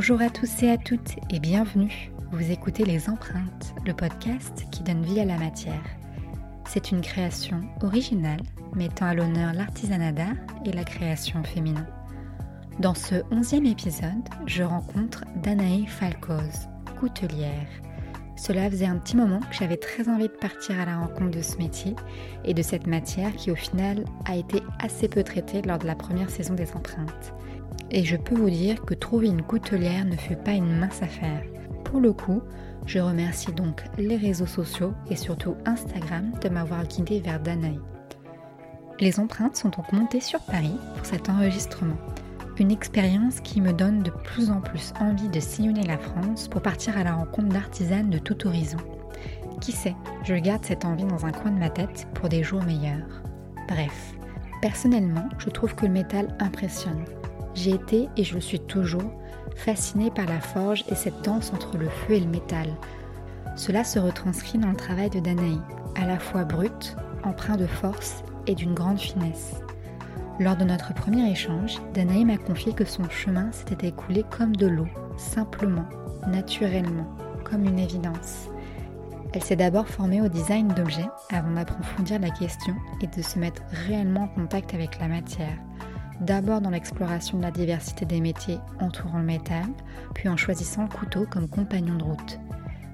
Bonjour à tous et à toutes et bienvenue. Vous écoutez Les Empreintes, le podcast qui donne vie à la matière. C'est une création originale mettant à l'honneur l'artisanat d'art et la création féminin. Dans ce onzième épisode, je rencontre Danae Falcoz, coutelière. Cela faisait un petit moment que j'avais très envie de partir à la rencontre de ce métier et de cette matière qui au final a été assez peu traitée lors de la première saison des empreintes. Et je peux vous dire que trouver une coutelière ne fut pas une mince affaire. Pour le coup, je remercie donc les réseaux sociaux et surtout Instagram de m'avoir guidé vers Danae. Les empreintes sont donc montées sur Paris pour cet enregistrement. Une expérience qui me donne de plus en plus envie de sillonner la France pour partir à la rencontre d'artisanes de tout horizon. Qui sait, je garde cette envie dans un coin de ma tête pour des jours meilleurs. Bref, personnellement, je trouve que le métal impressionne. J'ai été, et je le suis toujours, fascinée par la forge et cette danse entre le feu et le métal. Cela se retranscrit dans le travail de Danaï, à la fois brut, empreint de force et d'une grande finesse. Lors de notre premier échange, Danaï m'a confié que son chemin s'était écoulé comme de l'eau, simplement, naturellement, comme une évidence. Elle s'est d'abord formée au design d'objets avant d'approfondir la question et de se mettre réellement en contact avec la matière. D'abord dans l'exploration de la diversité des métiers entourant le métal, puis en choisissant le couteau comme compagnon de route.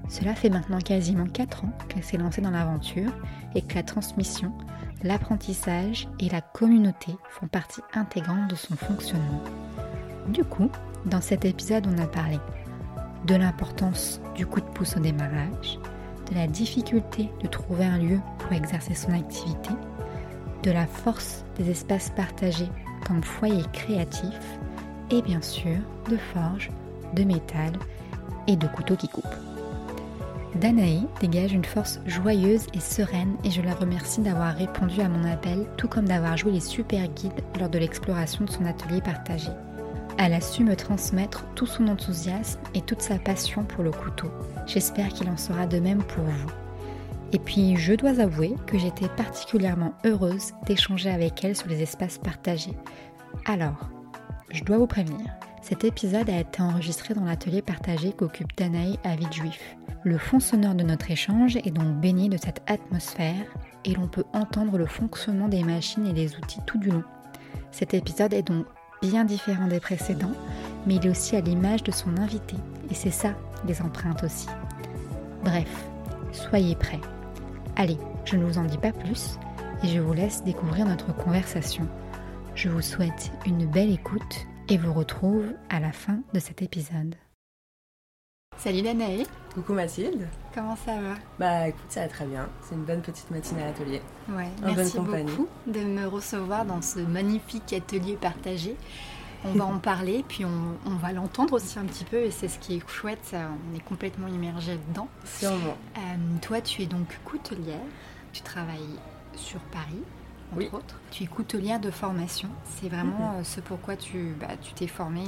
Cela fait maintenant quasiment 4 ans qu'elle s'est lancée dans l'aventure et que la transmission, l'apprentissage et la communauté font partie intégrante de son fonctionnement. Du coup, dans cet épisode, on a parlé de l'importance du coup de pouce au démarrage, de la difficulté de trouver un lieu pour exercer son activité, de la force des espaces partagés comme foyer créatif et bien sûr de forge, de métal et de couteaux qui coupent. Danae dégage une force joyeuse et sereine et je la remercie d'avoir répondu à mon appel tout comme d'avoir joué les super guides lors de l'exploration de son atelier partagé. Elle a su me transmettre tout son enthousiasme et toute sa passion pour le couteau. J'espère qu'il en sera de même pour vous. Et puis, je dois avouer que j'étais particulièrement heureuse d'échanger avec elle sur les espaces partagés. Alors, je dois vous prévenir, cet épisode a été enregistré dans l'atelier partagé qu'occupe Danaï à Villejuif. Le fond sonore de notre échange est donc baigné de cette atmosphère et l'on peut entendre le fonctionnement des machines et des outils tout du long. Cet épisode est donc bien différent des précédents, mais il est aussi à l'image de son invité, et c'est ça, les empreintes aussi. Bref, soyez prêts. Allez, je ne vous en dis pas plus, et je vous laisse découvrir notre conversation. Je vous souhaite une belle écoute et vous retrouve à la fin de cet épisode. Salut Danae Coucou Mathilde Comment ça va? Bah écoute, ça va très bien. C'est une bonne petite matinée à l'atelier. Ouais, merci beaucoup de me recevoir dans ce magnifique atelier partagé. On va en parler, puis on, va l'entendre aussi un petit peu, et c'est ce qui est chouette, on est complètement immergé dedans. Sûrement. Euh, toi, tu es donc coutelière, tu travailles sur Paris, entre autres. Tu es coutelière de formation. C'est vraiment mhm. euh, ce pourquoi tu bah, tu t'es formée,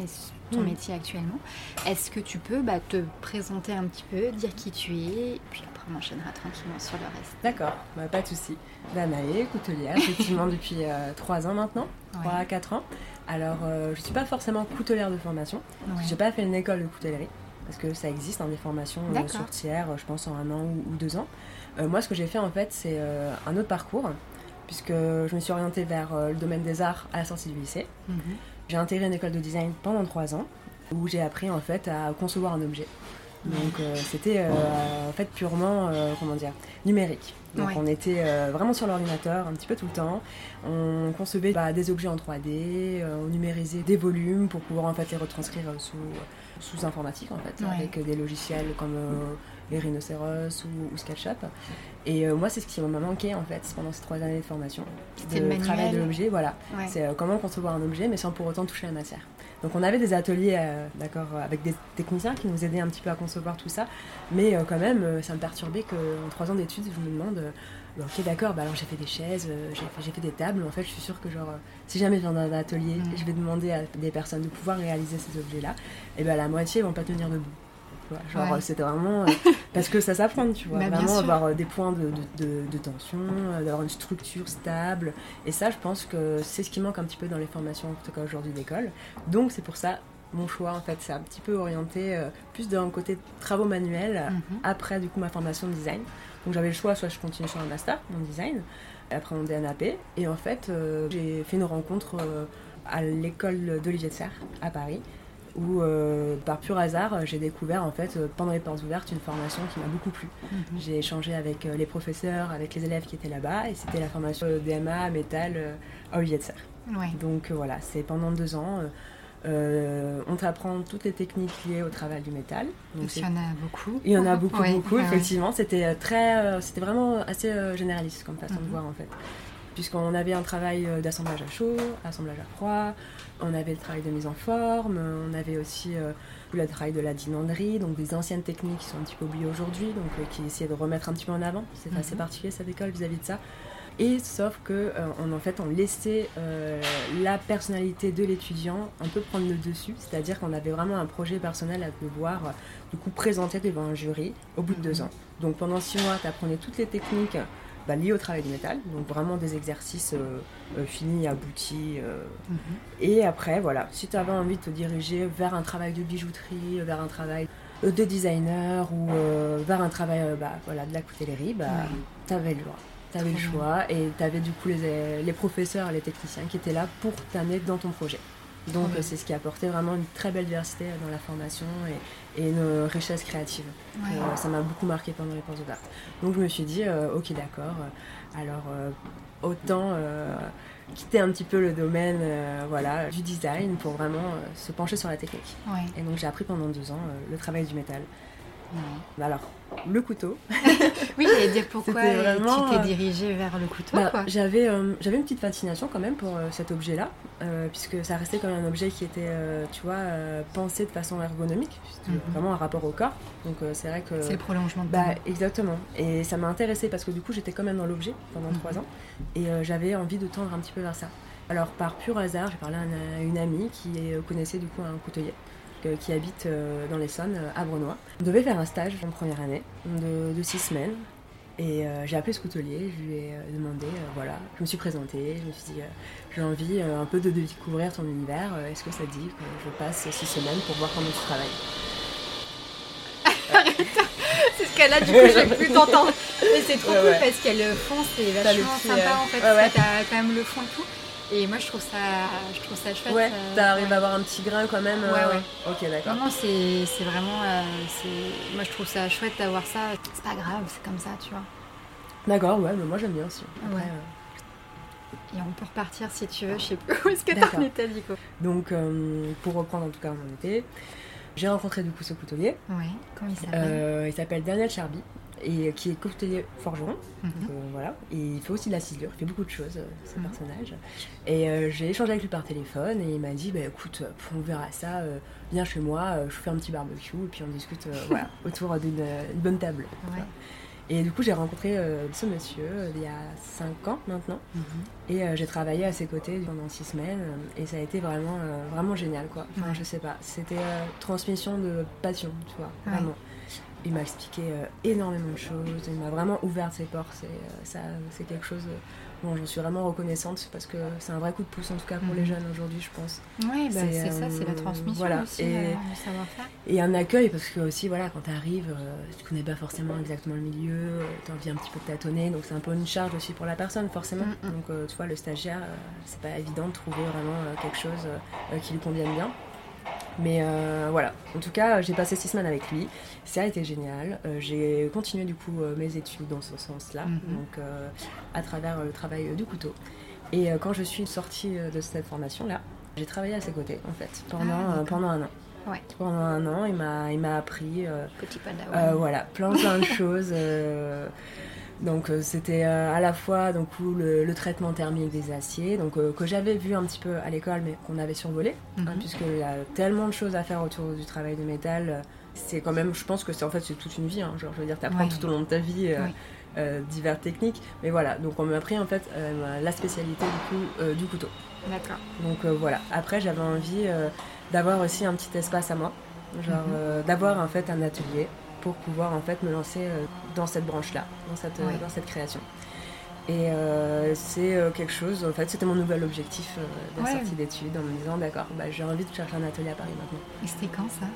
ton mhm. métier actuellement. Est-ce que tu peux bah, te présenter un petit peu, dire qui tu es, puis on enchaînera tranquillement sur le reste. D'accord, bah, pas de souci. Danae, coutelière, effectivement depuis euh, trois 3 ans maintenant, 3 à 4 ans. Alors, euh, je ne suis pas forcément coutelière de formation. Je n'ai pas fait une école de coutellerie parce que ça existe, hein, des formations euh, sur tiers, je pense en un an ou, deux ans. moi, ce que j'ai fait en fait, c'est un autre parcours puisque je me suis orientée vers euh, le domaine des arts à la sortie du lycée. Mhm. J'ai intégré une école de design pendant trois ans, où j'ai appris en fait à concevoir un objet. Donc euh, c'était euh, en fait purement comment dire numérique. Donc on était vraiment sur l'ordinateur un petit peu tout le temps. On concevait bah, des objets en 3D, on numérisait des volumes pour pouvoir en fait les retranscrire sous, sous informatique en fait, avec des logiciels comme les rhinocéros ou, SketchUp. Et euh, moi, c'est ce qui m'a manqué en fait pendant ces trois années de formation. C'était le travail de l'objet, voilà. C'est euh, comment concevoir un objet, mais sans pour autant toucher la matière. Donc on avait des ateliers, euh, d'accord, avec des techniciens qui nous aidaient un petit peu à concevoir tout ça, mais quand même, ça me perturbait qu'en trois ans d'études, je me demande, ok d'accord, bah alors j'ai fait des chaises, j'ai fait, des tables, en fait je suis sûre que genre, si jamais je viens d'un atelier, mm. je vais demander à des personnes de pouvoir réaliser ces objets-là, et bien la moitié vont pas tenir debout. Genre, c'était vraiment. Euh, parce que ça s'apprend, tu vois. Bah, vraiment avoir euh, des points de, de, de, tension, euh, d'avoir une structure stable. Et ça, je pense que c'est ce qui manque un petit peu dans les formations, en tout cas aujourd'hui d'école. Donc, c'est pour ça mon choix en fait, c'est un petit peu orienté plus d'un côté travaux manuels mhm. après du coup ma formation de design. Donc j'avais le choix, soit je continue sur un master en design, après mon DNAP, et en fait j'ai fait une rencontre à l'école d'Olivier de Serre à Paris où euh, par pur hasard j'ai découvert en fait euh, pendant les portes ouvertes une formation qui m'a beaucoup plu. Mhm. J'ai échangé avec euh, les professeurs, avec les élèves qui étaient là-bas et c'était la formation DMA métal à Olivier de Serre. Donc voilà, c'est pendant deux ans. on t'apprend toutes les techniques liées au travail du métal. Donc il y en a beaucoup. Il y en a beaucoup, beaucoup, effectivement. C'était très, c'était vraiment assez généraliste comme façon de mhm. voir en fait puisqu'on avait un travail euh, d'assemblage à chaud, assemblage à froid, on avait le travail de mise en forme, on avait aussi euh, le travail de la dinanderie, donc des anciennes techniques qui sont un petit peu oubliées aujourd'hui, donc euh, qui essayaient de remettre un petit peu en avant. C'est assez mhm. particulier cette école vis-à-vis de ça. Et sauf que on, en fait on laissait la personnalité de l'étudiant un peu prendre le dessus, c'est-à-dire qu'on avait vraiment un projet personnel à devoir du coup présenter devant un jury au bout de deux mhm. ans. Donc pendant six mois, tu apprenais toutes les techniques bah, lié au travail du métal, donc vraiment des exercices euh, euh, finis, aboutis. Euh. Mhm. Et après, voilà, si tu avais envie de te diriger vers un travail de bijouterie, vers un travail de designer ou vers un travail bah, voilà, de la coutellerie, bah, tu avais le droit. Tu avais le choix et tu avais du coup les, les professeurs et les techniciens qui étaient là pour t'amener dans ton projet. Donc c'est ce qui apportait vraiment une très belle diversité dans la formation et, une richesse créative. Euh, ça m'a beaucoup marqué pendant les cours d'art. Donc je me suis dit, euh, ok d'accord, euh, alors autant quitter un petit peu le domaine voilà, du design pour vraiment se pencher sur la technique. Et donc j'ai appris pendant deux ans le travail du métal. Alors, le couteau. oui, j'allais dire pourquoi tu t'es dirigée vers le couteau. Bah, j'avais, euh, j'avais une petite fascination quand même pour euh, cet objet-là, euh, puisque ça restait quand même un objet qui était, tu vois, pensé de façon ergonomique, mhm. vraiment un rapport au corps. Donc c'est vrai que. C'est le prolongement de bah, Exactement. Et ça m'a intéressé parce que du coup j'étais quand même dans l'objet pendant trois mhm. ans, et j'avais envie de tendre un petit peu vers ça. Alors par pur hasard, j'ai parlé à une, amie qui connaissait du coup un coutelier qui habite euh, dans l'Essonne, euh, à Brenois. On devait faire un stage en première année de, six semaines. Et euh, j'ai appelé ce coutelier, je lui ai demandé, voilà, je me suis présentée, je me suis dit, j'ai envie un peu de, découvrir ton univers, est-ce que ça dit que je passe six semaines pour voir comment tu travailles? C'est ce qu'elle a, du coup, j'ai plus t'entendre. Mais c'est trop cool parce qu'elle fond, c'est vachement sympa en fait. T'as quand même le fond et tout. Et moi, je trouve ça, je trouve ça chouette. Ouais, euh, t'arrives à avoir un petit grain quand même. Ouais, euh, ouais. Ok, d'accord. Non, non, c'est vraiment. Euh, moi, je trouve ça chouette d'avoir ça. C'est pas grave, c'est comme ça, tu vois. D'accord, ouais, mais moi, j'aime bien aussi. ouais. Et on peut repartir si tu veux, je sais plus où est-ce que t'en étais, Nico. Donc, pour reprendre en tout cas mon été, j'ai rencontré du coup ce coutelier. Ouais, comment il s'appelle? Il s'appelle Daniel Charby et qui est coutelier forgeron. Mhm. Euh, voilà. Et il fait aussi de la ciselure, il fait beaucoup de choses, euh, ce mhm. personnage. Et euh, j'ai échangé avec lui par téléphone et il m'a dit bah, écoute, on verra ça, viens chez moi, je fais un petit barbecue et puis on discute voilà, autour d'une bonne table. Et du coup, j'ai rencontré ce monsieur il y a 5 ans maintenant. Mhm. Et j'ai travaillé à ses côtés pendant 6 semaines. Et ça a été vraiment, vraiment génial, quoi. Enfin, je sais pas. C'était transmission de passion, tu vois, vraiment il m'a expliqué euh, énormément de choses, il m'a vraiment ouvert ses portes. Et, euh, ça, c'est quelque chose dont je suis vraiment reconnaissante parce que c'est un vrai coup de pouce en tout cas pour les mhm. jeunes aujourd'hui, je pense. Oui, bah, c'est ça, c'est la euh, transmission voilà. aussi, et, savoir-faire. Et un accueil parce que aussi, voilà, quand tu arrives, tu connais pas forcément exactement le milieu, tu as envie un petit peu de tâtonner, donc c'est un peu une charge aussi pour la personne, forcément. Mm, mm. Donc, tu vois, le stagiaire, c'est pas évident de trouver vraiment quelque chose qui lui convienne bien. Mais euh, voilà, en tout cas, j'ai passé six semaines avec lui. Ça a été génial. Euh, j'ai continué du coup euh, mes études dans ce sens-là, mhm. donc à travers le travail du couteau. Et quand je suis sortie de cette formation-là, j'ai travaillé à ses côtés en fait pendant, ah, pendant un an. Ouais. Pendant un an, il m'a, appris Petit voilà, plein plein de choses. Donc euh, c'était euh, à la fois donc, le, traitement thermique des aciers, donc, euh, que j'avais vu un petit peu à l'école mais qu'on avait survolé, hein, mhm. puisqu'il y a tellement de choses à faire autour du travail de métal. C'est quand même, je pense que c'est en fait c'est toute une vie, hein, genre je veux dire, tu apprends tout au long de ta vie diverses techniques, mais voilà, donc on m'a appris en fait la spécialité du coup du couteau. D'accord. Donc voilà, après j'avais envie d'avoir aussi un petit espace à moi, genre mhm. d'avoir en fait un atelier pour pouvoir en fait me lancer euh, dans cette branche-là, dans cette, dans cette création. Et c'est quelque chose, en fait, c'était mon nouvel objectif de la sortie d'études en me disant d'accord, bah, j'ai envie de chercher un atelier à Paris maintenant. Et c'était quand ça?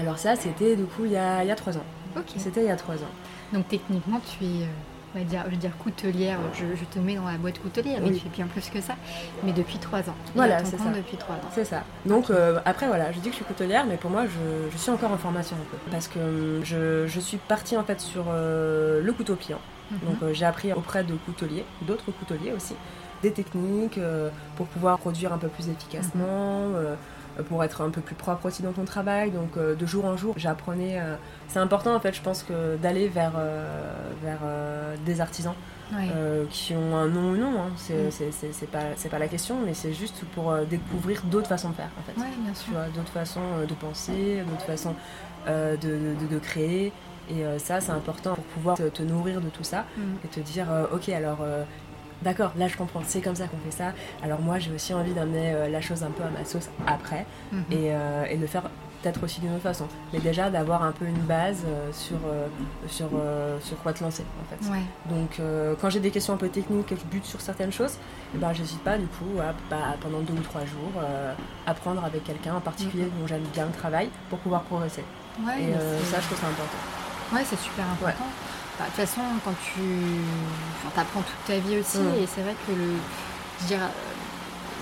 Alors ça, c'était du coup il y a, il y a trois ans. Ok. C'était il y a trois ans. Donc techniquement, tu es on va dire, je veux dire coutelière, je, te mets dans la boîte coutelière, mais tu fais bien plus que ça. Mais depuis trois ans. Voilà, c'est ça. Depuis trois ans. C'est ça. Donc euh, après, voilà, je dis que je suis coutelière, mais pour moi, je, suis encore en formation un peu. Parce que hum, je, suis partie en fait sur euh, le couteau pliant. Mhm. Donc euh, j'ai appris auprès de couteliers, d'autres couteliers aussi, des techniques pour pouvoir produire un peu plus efficacement. Euh, pour être un peu plus propre aussi dans ton travail. Donc euh, de jour en jour, j'apprenais. Euh, c'est important en fait, je pense que d'aller vers, vers des artisans. qui ont un nom ou non, hein. mm. c'est pas, pas la question, mais c'est juste pour découvrir d'autres façons de faire en fait. d'autres façons de penser, d'autres façons de, de, de, créer. Et ça, c'est important pour pouvoir te, nourrir de tout ça mm. et te dire, ok, alors d'accord, là je comprends, c'est comme ça qu'on fait ça. Alors moi j'ai aussi envie d'amener euh, la chose un peu à ma sauce après mhm. euh, et, de faire peut-être aussi d'une autre façon. Mais déjà d'avoir un peu une base euh, sur, sur, sur quoi te lancer en fait. Donc quand j'ai des questions un peu techniques que je bute sur certaines choses, eh ben, j'hésite pas du coup à bah, pendant deux ou trois jours apprendre avec quelqu'un en particulier mhm. dont j'aime bien le travail pour pouvoir progresser. et ça je trouve ça important. Ouais, c'est super important. Bah, de toute façon, quand tu enfin, apprends toute ta vie aussi, mm. et c'est vrai que le, je dirais,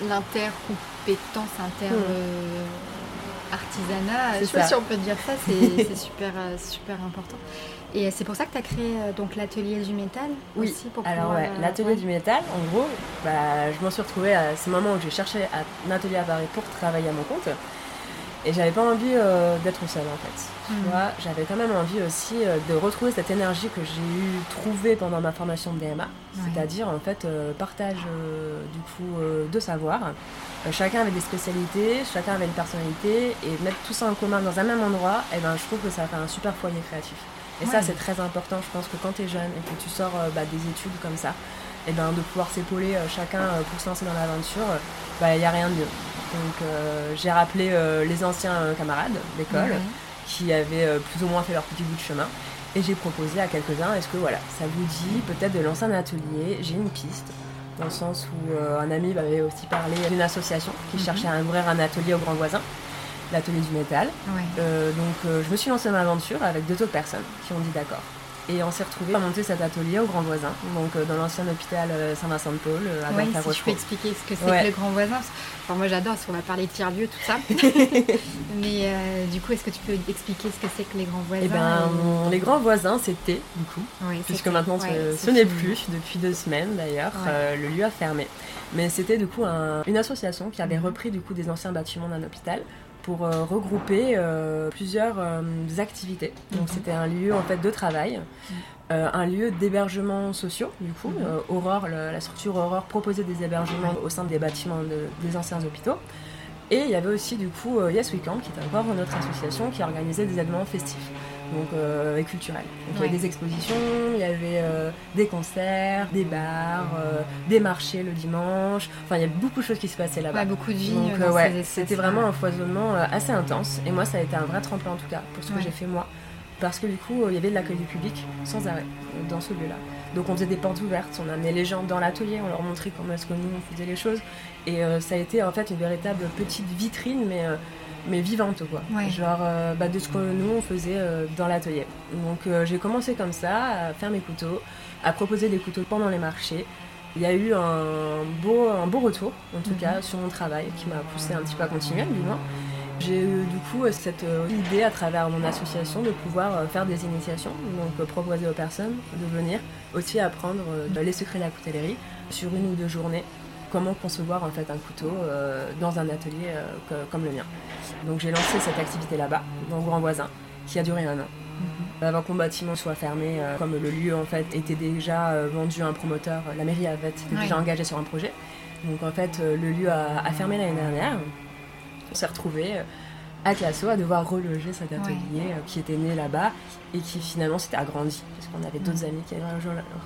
l'intercompétence, inter mm. euh, artisanat, je sais pas si on peut dire ça, c'est super, euh, super important. Et c'est pour ça que tu as créé euh, donc l'atelier du métal oui. aussi pour Alors ouais, l'atelier du métal, en gros, bah, je m'en suis retrouvée à ce moment où j'ai cherché un atelier à Paris pour travailler à mon compte. Et j'avais pas envie euh, d'être seule en fait. Tu hmm. vois, j'avais quand même envie aussi euh, de retrouver cette énergie que j'ai eu trouvée pendant ma formation de DMA, c'est-à-dire en fait euh, partage du coup de savoir. chacun avait des spécialités, chacun avait une personnalité et mettre tout ça en commun dans un même endroit, et eh ben je trouve que ça fait un super foyer créatif. Et ça c'est très important, je pense que quand tu es jeune et que tu sors bah, des études comme ça, et eh ben de pouvoir s'épauler chacun pour se lancer dans l'aventure, bah, il n'y a rien de mieux. Donc euh, j'ai rappelé euh, les anciens euh, camarades d'école qui avaient plus ou moins fait leur petit bout de chemin. Et j'ai proposé à quelques-uns, est-ce que voilà, ça vous dit peut-être de lancer un atelier? J'ai une piste, dans le sens où un ami m'avait aussi parlé d'une association qui mhm. cherchait à ouvrir un atelier au grand voisin, l'atelier du métal. donc je me suis lancée dans l'aventure avec deux autres personnes qui ont dit d'accord. Et on s'est retrouvés à monter cet atelier au Grand Voisin, donc euh, dans l'ancien hôpital euh, Saint-Vincent-de-Paul, euh, à Oui, si je peux expliquer ce que c'est que le Grand Voisin. Enfin, moi j'adore, parce qu'on va parler de tiers-lieu, tout ça. Mais du coup, est-ce que tu peux expliquer ce que c'est que les Grands Voisins Eh ben, les Grands Voisins, c'était, du coup, puisque maintenant ce, n'est plus, depuis deux semaines d'ailleurs, le lieu a fermé. Mais c'était du coup une association qui avait repris du coup des anciens bâtiments d'un hôpital pour euh, regrouper euh, plusieurs euh, activités. Donc mhm. c'était un lieu en fait de travail, un lieu d'hébergement sociaux du coup. Mhm. Aurore, la structure Aurore proposait des hébergements au sein des bâtiments des anciens hôpitaux. Et il y avait aussi du coup Yes Weekend, qui est encore notre association qui organisait des événements festifs donc, euh, et culturel. il y avait des expositions, il y avait euh, des concerts, des bars, euh, des marchés le dimanche. Enfin, il y a beaucoup de choses qui se passaient là-bas. beaucoup de vie. c'était vraiment un foisonnement assez intense. Et moi, ça a été un vrai tremplin en tout cas pour ce que j'ai fait moi. Parce que du coup, il y avait de l'accueil du public sans arrêt dans ce lieu-là. Donc on faisait des portes ouvertes, on amenait les gens dans l'atelier, on leur montrait comment est-ce que nous on faisait les choses. Et ça a été en fait une véritable petite vitrine, mais mais vivante quoi. Genre euh, bah, de ce que nous on faisait euh, dans l'atelier. Donc euh, j'ai commencé comme ça à faire mes couteaux, à proposer des couteaux pendant les marchés. Il y a eu un beau, un beau retour en tout mhm. cas sur mon travail qui m'a poussé un petit peu à continuer du moins. J'ai eu du coup cette idée à travers mon association de pouvoir faire des initiations, donc proposer aux personnes de venir aussi apprendre les secrets de la coutellerie sur une ou deux journées comment concevoir en fait un couteau euh, dans un atelier euh, comme le mien. Donc j'ai lancé cette activité là-bas, dans Grand Voisin, qui a duré un an. Mhm. Avant que mon bâtiment soit fermé, euh, comme le lieu en fait était déjà vendu à un promoteur, la mairie avait été déjà engagée sur un projet. Donc en fait le lieu a, fermé l'année dernière. On s'est retrouvé à Classo à devoir reloger cet atelier qui était né là-bas et qui finalement s'était agrandi parce qu'on avait d'autres mhm. amis qui avaient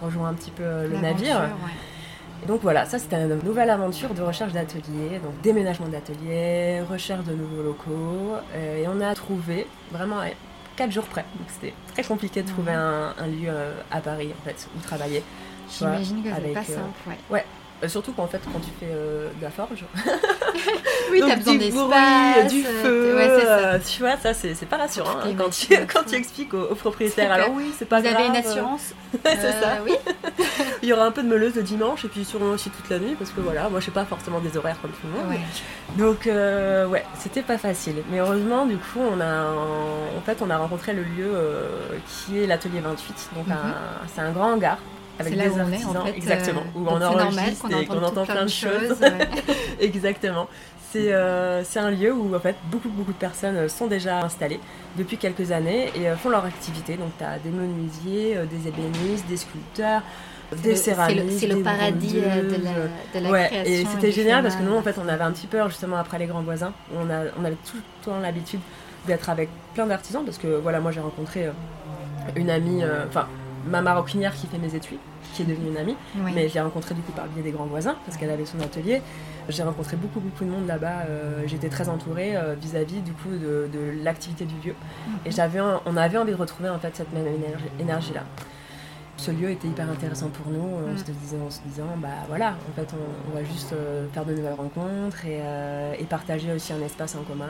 rejoint, un petit peu le navire donc voilà, ça c'était une nouvelle aventure de recherche d'atelier, donc déménagement d'atelier, recherche de nouveaux locaux, euh, et on a trouvé vraiment quatre jours près. Donc c'était très compliqué de trouver un, lieu euh, à Paris en fait où travailler. J'imagine que c'est pas simple, ouais. ouais. Euh, surtout qu'en fait, quand tu fais euh, de la forge, oui, t'as besoin d'espace, du feu, ouais, tu vois, ça c'est pas rassurant hein, quand, tu, quand tu expliques aux, propriétaires. Alors oui, c'est pas Vous grave. Vous avez une assurance C'est ça. Oui. Il y aura un peu de meuleuse le dimanche et puis sûrement aussi toute la nuit parce que voilà, moi je sais pas forcément des horaires comme tout le monde. Donc ouais, c'était pas facile. Mais heureusement, du coup, on a en fait on a rencontré le lieu qui est l'atelier 28. Donc mhm. c'est un grand hangar avec des artisans, en fait, exactement, où on enregistre et qu'on entend plein de choses. exactement. Euh, c'est un lieu où en fait beaucoup beaucoup de personnes euh, sont déjà installées depuis quelques années et euh, font leur activité. Donc tu as des menuisiers, des ébénistes, des sculpteurs, des céramistes. C'est le, paradis de la, ouais, création. Et c'était génial parce que nous en fait on avait un petit peur justement après les grands voisins. On, a, on avait tout le temps l'habitude d'être avec plein d'artisans parce que voilà moi j'ai rencontré une amie, enfin ma maroquinière qui fait mes étuis, qui est devenue une amie. Mais je l'ai rencontrée du coup par le biais des grands voisins, parce qu'elle avait son atelier. J'ai rencontré beaucoup, beaucoup de monde là-bas. Euh, j'étais très entourée euh, vis-à-vis du coup de, l'activité du lieu. Mhm. Et j'avais, on avait envie de retrouver en fait cette même énergie-là. Ce lieu était hyper intéressant pour nous. On, se disait, en se disant, bah voilà, en fait, on, va juste euh, faire de nouvelles rencontres et, et, partager aussi un espace en commun.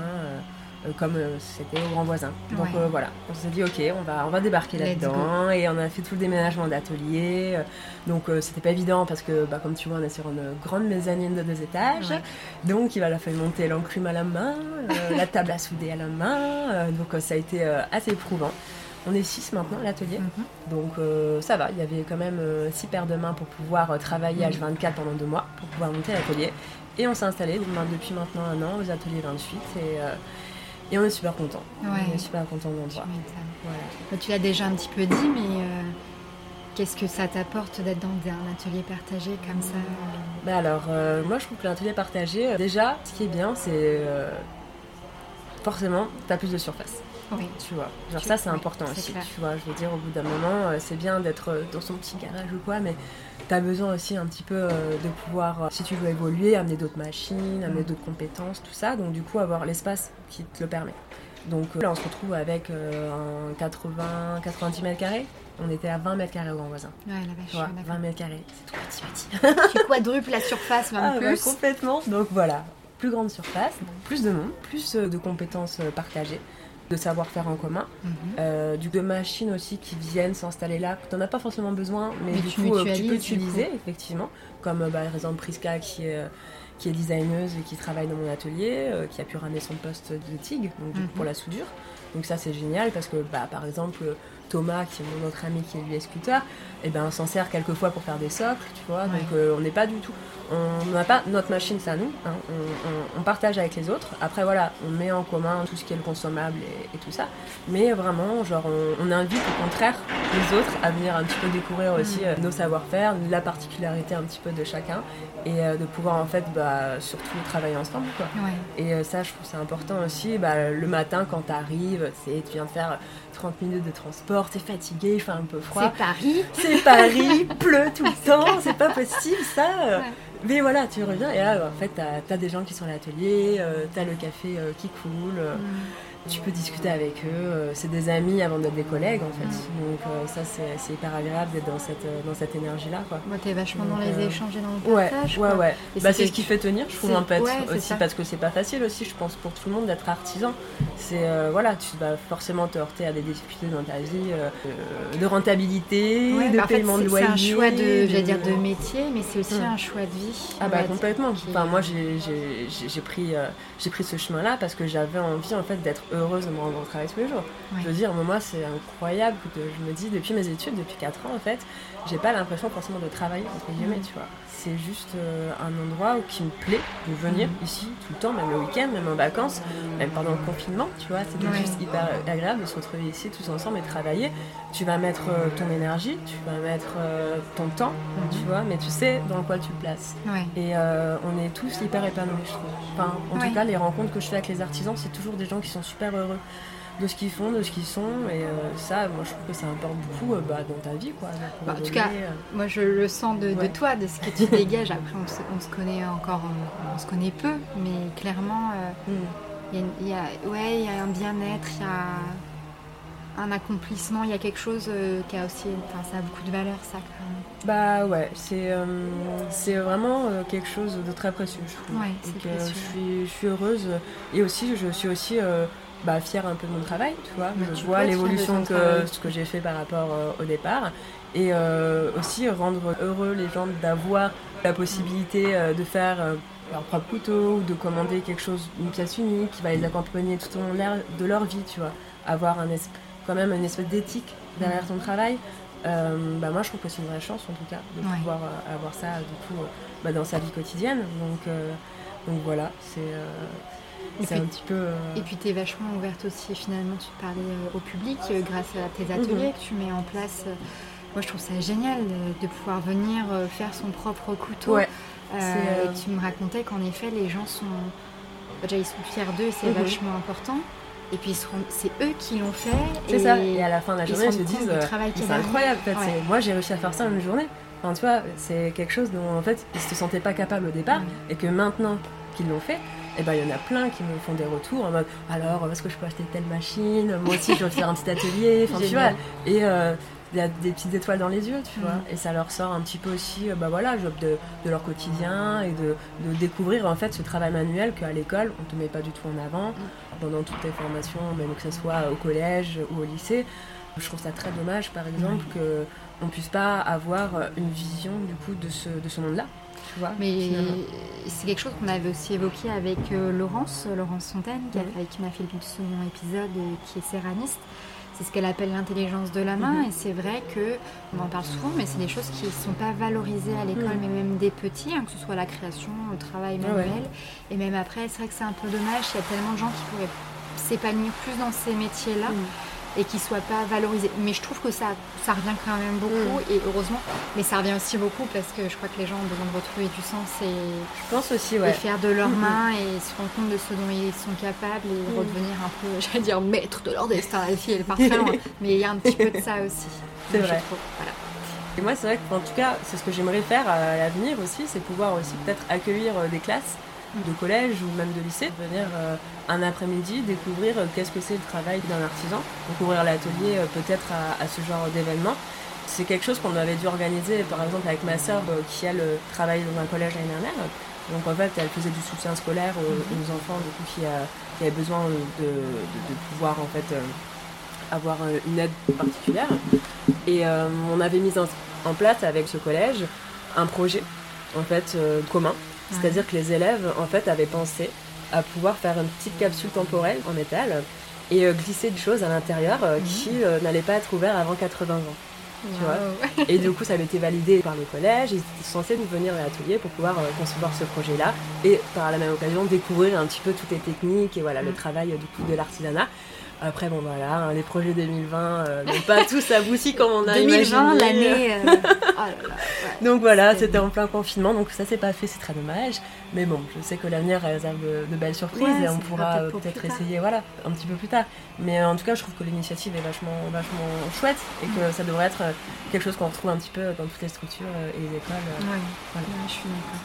Euh, comme euh, c'était au grand voisin. Donc euh, voilà, on s'est dit ok, on va, on va débarquer là-dedans et on a fait tout le déménagement d'atelier. donc c'était pas évident parce que bah, comme tu vois on est sur une grande mezzanine de deux étages. Donc il va la faire monter l'enclume à la main, la table à souder à la main. donc ça a été assez éprouvant. On est six maintenant à l'atelier, mhm. donc ça va. Il y avait quand même six paires de mains pour pouvoir travailler H24 pendant deux mois, pour pouvoir monter l'atelier. Et on s'est installé depuis maintenant un an aux ateliers 28 et et on est super content. On est super content de l'endroit. Bah, tu l'as déjà un petit peu dit, mais euh, qu'est-ce que ça t'apporte d'être dans un atelier partagé comme ça bah Alors, euh, moi je trouve que l'atelier partagé, euh, déjà, ce qui est bien, c'est forcément, tu as plus de surface. Oui. Tu vois, genre ça c'est important aussi, tu vois, je veux dire, au bout d'un moment, c'est bien d'être dans son petit garage ou quoi, mais tu as besoin aussi un petit peu euh, de pouvoir, euh, si tu veux évoluer, amener d'autres machines, amener mm. d'autres compétences, tout ça. Donc du coup, avoir l'espace qui te le permet. Donc euh, là, on se retrouve avec un 80, 90 mètres carrés. On était à 20 mètres carrés au grand voisin. Ouais, la vache, 20 mètres carrés, c'est tout petit petit. tu quadruples la surface même ah, plus. complètement. Donc voilà, plus grande surface, plus de monde, plus de compétences partagées de savoir-faire en commun, mhm. euh, du de machines aussi qui viennent s'installer là, que tu n'en as pas forcément besoin, mais, du coup euh, tu peux utiliser effectivement, comme euh, bah, par exemple Priska qui est qui est designeuse et qui travaille dans mon atelier, qui a pu ramener son poste de TIG donc, pour mhm. la soudure. Donc ça c'est génial parce que bah, par exemple Thomas, qui est mon autre ami qui est lui sculpteur, et eh ben, on s'en sert quelquefois pour faire des socles, tu vois. Donc on n'est pas du tout on n'a pas notre machine, c'est à nous. Hein. On, partage avec les autres. Après, voilà, on met en commun tout ce qui est le consommable et, tout ça. Mais vraiment, genre, on, invite au contraire les autres à venir un petit peu découvrir aussi euh, nos savoir-faire, la particularité un petit peu de chacun et euh, de pouvoir en fait bah, surtout travailler ensemble. Quoi. Et euh, ça, je trouve c'est important aussi. Bah, le matin, quand tu arrives, tu viens de faire 30 minutes de transport, t'es fatigué, il fait un peu froid. C'est Paris. C'est Paris, pleut tout le temps, c'est pas possible ça. Mais voilà, tu reviens et là, en fait, t'as as des gens qui sont à l'atelier, euh, t'as le café euh, qui coule. Euh, mm tu peux discuter avec eux. Euh, c'est des amis avant d'être des collègues en fait. Mm. Donc euh, ça c'est hyper agréable d'être dans cette, euh, dans cette énergie-là. Quoi. Moi t'es vachement dans les échanges et dans le partage. Ouais, ouais, ouais. Bah, c'est ce qui fait tenir, je trouve, un peu aussi parce que c'est pas facile aussi, je pense, pour tout le monde d'être artisan. C'est voilà, tu vas forcément te heurter à des difficultés dans ta vie de rentabilité, de bah, paiement de loyer. C'est un choix de, dire, de métier, mais c'est aussi mm. un choix de vie. Ah bah complètement. Enfin, moi j'ai pris, j'ai pris ce chemin-là parce que j'avais envie en fait d'être heureuse de me rendre au travail tous les jours. Je veux dire, moi, c'est incroyable que je me dis, depuis mes études, depuis 4 ans, en fait, j'ai pas l'impression forcément de travailler, entre guillemets, tu vois. C'est juste euh, un endroit où, qui me plaît de venir mhm. ici tout le temps, même le week-end, même en vacances, même pendant le confinement, tu vois. C'était juste hyper agréable de se retrouver ici tous ensemble et travailler. Tu vas mettre euh, ton énergie, tu vas mettre euh, ton temps, mhm. tu vois, mais tu sais dans quoi tu le places. Et on est tous hyper épanouis, je trouve. Enfin, en tout cas, les rencontres que je fais avec les artisans, c'est toujours des gens qui sont super heureux de ce qu'ils font, de ce qu'ils sont. Et euh, ça, moi, je trouve que ça importe beaucoup euh, bah, dans ta vie. Quoi, bah, en tout cas, euh. moi, je le sens de, toi, de ce que tu dégages. Après, on se, connaît encore, on, se connaît peu, mais clairement, mm. il y, a, ouais, y a un bien-être, il y a un accomplissement, il y a quelque chose qui a aussi, enfin, ça a beaucoup de valeur, ça. Bah ouais, c'est c'est vraiment quelque chose de très précieux, je trouve. Ouais, je suis je suis heureuse et aussi je suis aussi bah, fière un peu de mon travail, tu vois. je vois l'évolution que ce que j'ai fait par rapport au départ et aussi rendre heureux les gens d'avoir la possibilité de faire leur propre couteau ou de commander quelque chose, une pièce unique qui va les accompagner tout au long de leur vie, tu vois. Avoir un quand même une espèce d'éthique derrière ton travail. Euh, bah moi je trouve que c'est une vraie chance en tout cas de pouvoir euh, avoir ça du coup euh, bah, dans sa vie quotidienne donc, donc voilà c'est un petit peu et puis tu es vachement ouverte aussi finalement tu parlais au public grâce à tes ateliers mhm. que tu mets en place moi je trouve ça génial de, pouvoir venir faire son propre couteau euh, euh, tu me racontais qu'en effet, les gens sont. Déjà, ils sont fiers d'eux, c'est mhm. vachement important. Et puis, c'est eux qui l'ont fait. C'est ça. Et à la fin de la journée, ils se disent euh, c'est incroyable. Moi, j'ai réussi à faire ça en une journée. Enfin, tu vois, c'est quelque chose dont, en fait, ils se sentaient pas capables au départ. Et que maintenant qu'ils l'ont fait, et eh ben il y en a plein qui me font des retours en mode alors est-ce que je peux acheter telle machine? Moi aussi je veux faire un petit atelier enfin tu vois et il y a des petites étoiles dans les yeux, tu vois. Mm. Et ça leur sort un petit peu aussi, euh, bah voilà, de, de leur quotidien et de, de, découvrir en fait ce travail manuel qu'à l'école, on ne te met pas du tout en avant. Mm. Pendant toutes tes formations, même que ce soit au collège ou au lycée. Je trouve ça très dommage, par exemple, qu'on que on puisse pas avoir une vision du coup de ce, de ce monde-là. Tu vois, Mais c'est quelque chose qu'on avait aussi évoqué avec euh, Laurence, Laurence Fontaine, qui, avec qui m'a fait le second épisode et qui est céramiste c'est ce qu'elle appelle l'intelligence de la main. Mhm. Et c'est vrai que on en parle souvent, mais c'est des choses qui ne sont pas valorisées à l'école, mhm. mais même des petits, hein, que ce soit la création, le travail manuel. Et même après, c'est vrai que c'est un peu dommage. Il y a tellement de gens qui pourraient s'épanouir plus dans ces métiers-là. Mhm et qui soit pas valorisé. Mais je trouve que ça, ça revient quand même beaucoup mm. et heureusement. Mais ça revient aussi beaucoup parce que je crois que les gens ont besoin de retrouver du sens et, je pense aussi, ouais. faire de leurs mains et se rendre compte de ce dont ils sont capables et mm. redevenir un peu, j'allais dire, maître de leur destin. La fille, elle part très loin. Mais il y a un petit peu de ça aussi. C'est vrai. Voilà. Et moi, c'est vrai que, en tout cas, c'est ce que j'aimerais faire à l'avenir aussi, c'est pouvoir aussi peut-être accueillir euh, des classes de collège ou même de lycée, venir euh, un après-midi découvrir euh, qu'est-ce que c'est le travail d'un artisan, découvrir l'atelier euh, peut-être à, ce genre d'événement. C'est quelque chose qu'on avait dû organiser par exemple avec ma sœur qui elle travaille dans un collège l'année dernière. Donc en fait elle faisait du soutien scolaire aux, mhm. enfants du coup, qui, avaient besoin de, pouvoir en fait avoir une aide particulière. Et on avait mis en, en, place avec ce collège un projet en fait commun c'est-à-dire que les élèves, en fait, avaient pensé à pouvoir faire une petite capsule temporelle en métal et euh, glisser des choses à l'intérieur euh, mhm. qui euh, n'allaient pas être ouvertes avant 80 ans. Tu vois et du coup, ça avait été validé par le collège. Ils étaient censés nous venir à l'atelier pour pouvoir concevoir ce projet-là et par la même occasion découvrir un petit peu toutes les techniques et voilà le mhm. travail du coup de l'artisanat. Après, bon voilà, hein, les projets 2020 euh, n'ont pas tous abouti comme on a 2020, l'année. Euh, oh donc voilà, c'était en plein confinement, donc ça s'est pas fait, c'est très dommage. Mais bon, je sais que l'avenir réserve de, belles surprises et on pourra peut-être essayer, voilà, un petit peu plus tard. Mais en tout cas, je trouve que l'initiative est vachement, vachement chouette et que ça devrait être quelque chose qu'on retrouve un petit peu dans toutes les structures et les écoles. Oui, voilà. je suis d'accord.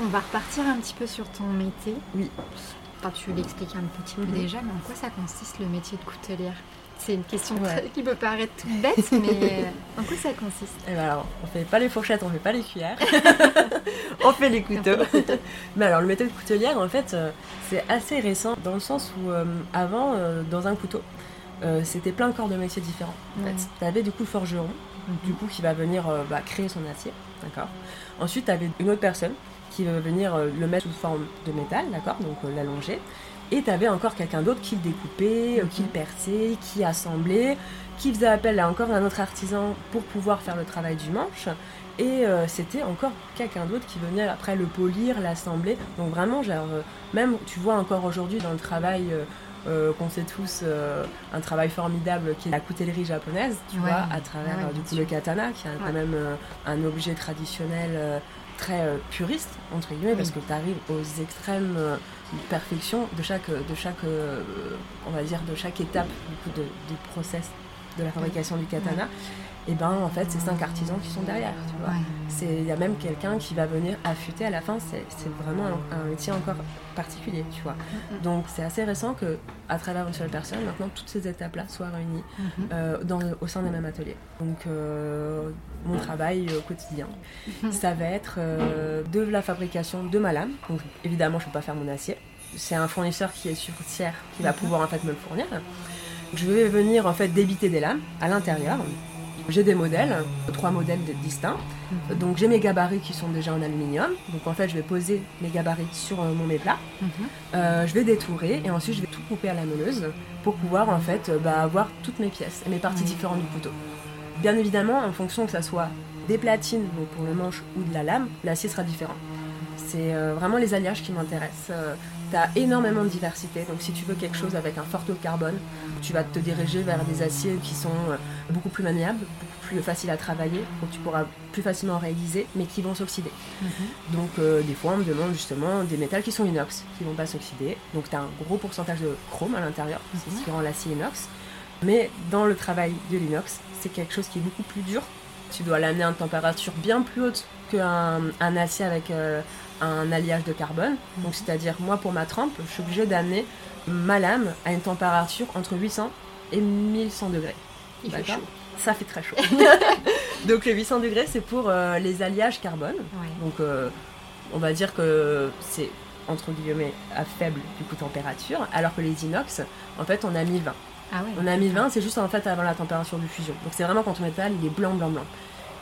On va repartir un petit peu sur ton métier. Oui tu l'expliques un petit peu mhm. déjà, mais en quoi ça consiste le métier de coutelière? C'est une question qui peut paraître toute bête, mais euh, en quoi ça consiste? Eh ben alors, on fait pas les fourchettes, on fait pas les cuillères, on fait les couteaux. mais alors, le métier de coutelière, en fait, euh, c'est assez récent dans le sens où euh, avant, dans un couteau, c'était plein de corps de métiers différents. Tu avais du coup le forgeron, du coup qui va venir bah, créer son acier, d'accord? Ensuite, tu avais une autre personne qui va venir euh, le mettre sous forme de métal, d'accord Donc euh, l'allonger. Et tu avais encore quelqu'un d'autre qui le découpait, euh, qui le perçait, qui assemblait, qui faisait appel à encore un autre artisan pour pouvoir faire le travail du manche. Et c'était encore quelqu'un d'autre qui venait après le polir, l'assembler. Donc vraiment, genre, même tu vois encore aujourd'hui dans le travail qu'on sait tous, un travail formidable qui est la coutellerie japonaise, tu vois, à travers du coup le katana, qui est quand même un objet traditionnel très euh, puriste, entre guillemets, parce que tu arrives aux extrêmes euh, de perfection de chaque, de chaque euh, on va dire, de chaque étape du, coup, de, du process de la fabrication du katana, et ben en fait c'est cinq artisans qui sont derrière, tu vois. C'est il y a même quelqu'un qui va venir affûter à la fin, c'est vraiment un, métier encore particulier, tu vois. Mm-hmm. Donc c'est assez récent que à travers une seule personne, maintenant toutes ces étapes-là soient réunies mm-hmm. euh, dans, au sein d'un même atelier. Donc euh, mon travail au quotidien, mm-hmm. ça va être euh, de la fabrication de ma lame. Donc évidemment je peux pas faire mon acier. C'est un fournisseur qui est sur tiers qui va pouvoir en fait me le fournir. Je vais venir en fait débiter des lames à l'intérieur. J'ai des modèles, trois modèles distincts. Mhm. Donc j'ai mes gabarits qui sont déjà en aluminium. Donc en fait je vais poser mes gabarits sur euh, mon méplat. Mhm. Euh, je vais détourer et ensuite je vais tout couper à la meuleuse pour pouvoir en fait euh, bah, avoir toutes mes pièces et mes parties différentes du couteau. Bien évidemment en fonction que ça soit des platines donc pour le manche ou de la lame, l'acier sera différent. C'est vraiment les alliages qui m'intéressent. Tu as énormément de diversité, donc si tu veux quelque chose avec un fort taux de carbone, tu vas te diriger vers des aciers qui sont beaucoup plus maniables, plus facile à travailler, donc tu pourras plus facilement réaliser, mais qui vont s'oxyder. Mhm. Donc euh, des fois on me demande justement des métals qui sont inox, qui vont pas s'oxyder. Donc tu as un gros pourcentage de chrome à l'intérieur, c'est ce qui rend l'acier inox. Mais dans le travail de l'inox, c'est quelque chose qui est beaucoup plus dur. Tu dois l'amener à une température bien plus haute qu'un un acier avec euh, un alliage de carbone. Mhm. Donc c'est-à-dire moi pour ma trempe, je suis obligée d'amener ma lame à une température entre 800 et 1100 degrés. Il fait chaud ça fait très chaud. donc les 800 degrés, c'est pour euh, les alliages carbone. Donc euh, on va dire que c'est entre guillemets à faible du coup température, alors que les inox, en fait, on a 1020. Ah on a 1020, c'est juste en fait avant la température de fusion. Donc c'est vraiment quand on métal, il est blanc, blanc, blanc.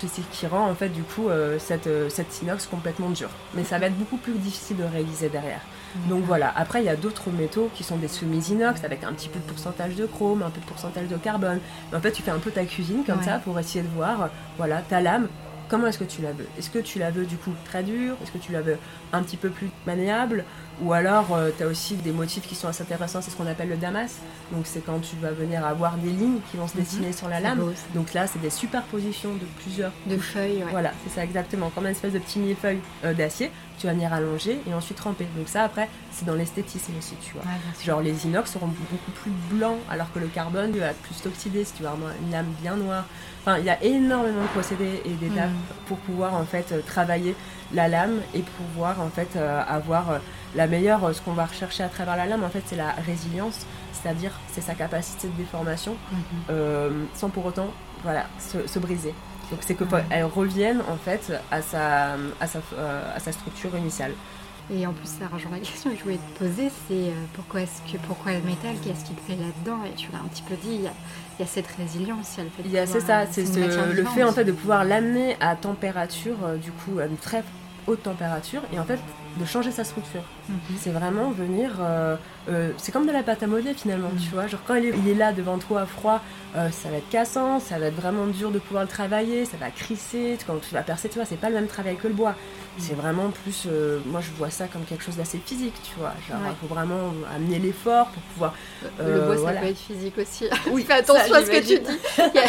C'est ce qui rend en fait du coup euh, cette, cette inox complètement dure. Mais ça va être beaucoup plus difficile de réaliser derrière. Donc voilà, après il y a d'autres métaux qui sont des semi-inox avec un petit peu de pourcentage de chrome, un peu de pourcentage de carbone. en fait tu fais un peu ta cuisine comme ça pour essayer de voir, voilà, ta lame, comment est-ce que tu la veux? Est-ce que tu la veux du coup très dure? Est-ce que tu la veux un petit peu plus maniable? Ou alors euh, tu as aussi des motifs qui sont assez intéressants, c'est ce qu'on appelle le damas. Donc c'est quand tu vas venir avoir des lignes qui vont se mhm. dessiner sur la lame. Donc là c'est des superpositions de plusieurs de feuilles. Voilà, c'est ça exactement, comme une espèce de petit millefeuille euh, d'acier tu vas venir allonger et ensuite tremper. Donc ça, après, c'est dans l'esthétisme aussi, tu vois. Genre les inox seront beaucoup plus blancs, alors que le carbone va plus s'oxyder si tu veux avoir une lame bien noire. Enfin, il y a énormément de procédés et d'étapes mm. pour pouvoir en fait euh, travailler la lame et pouvoir en fait euh, avoir euh, la meilleure. Ce qu'on va rechercher à travers la lame, en fait, c'est la résilience, c'est-à-dire c'est sa capacité de déformation, mm-hmm. sans pour autant, voilà, se briser. Donc c'est qu'elle revienne en fait à sa, à sa, euh, à sa structure initiale. Et en plus, ça rejoint la question que je voulais te poser, c'est euh, pourquoi est-ce que pourquoi le métal, qu'est-ce qui te plaît là-dedans? Et tu l'as un petit peu dit, il y a, il y a cette résilience, il y a C'est ça, c'est le fait en fait de pouvoir l'amener à température, euh, du coup, à une très haute température, et en fait de changer sa structure. Mhm. C'est vraiment venir. Euh, euh, c'est comme de la pâte à modeler finalement, mhm. tu vois. Genre quand il est, il est, là devant toi à froid, euh, ça va être cassant, ça va être vraiment dur de pouvoir le travailler, ça va crisser. Quand tu vas percer, tu vois, c'est pas le même travail que le bois. C'est vraiment plus. moi je vois ça comme quelque chose d'assez physique, tu vois. Genre il faut vraiment amener l'effort pour pouvoir. le bois ça peut être physique aussi. Oui, fais attention à ce que tu dis. Il y a,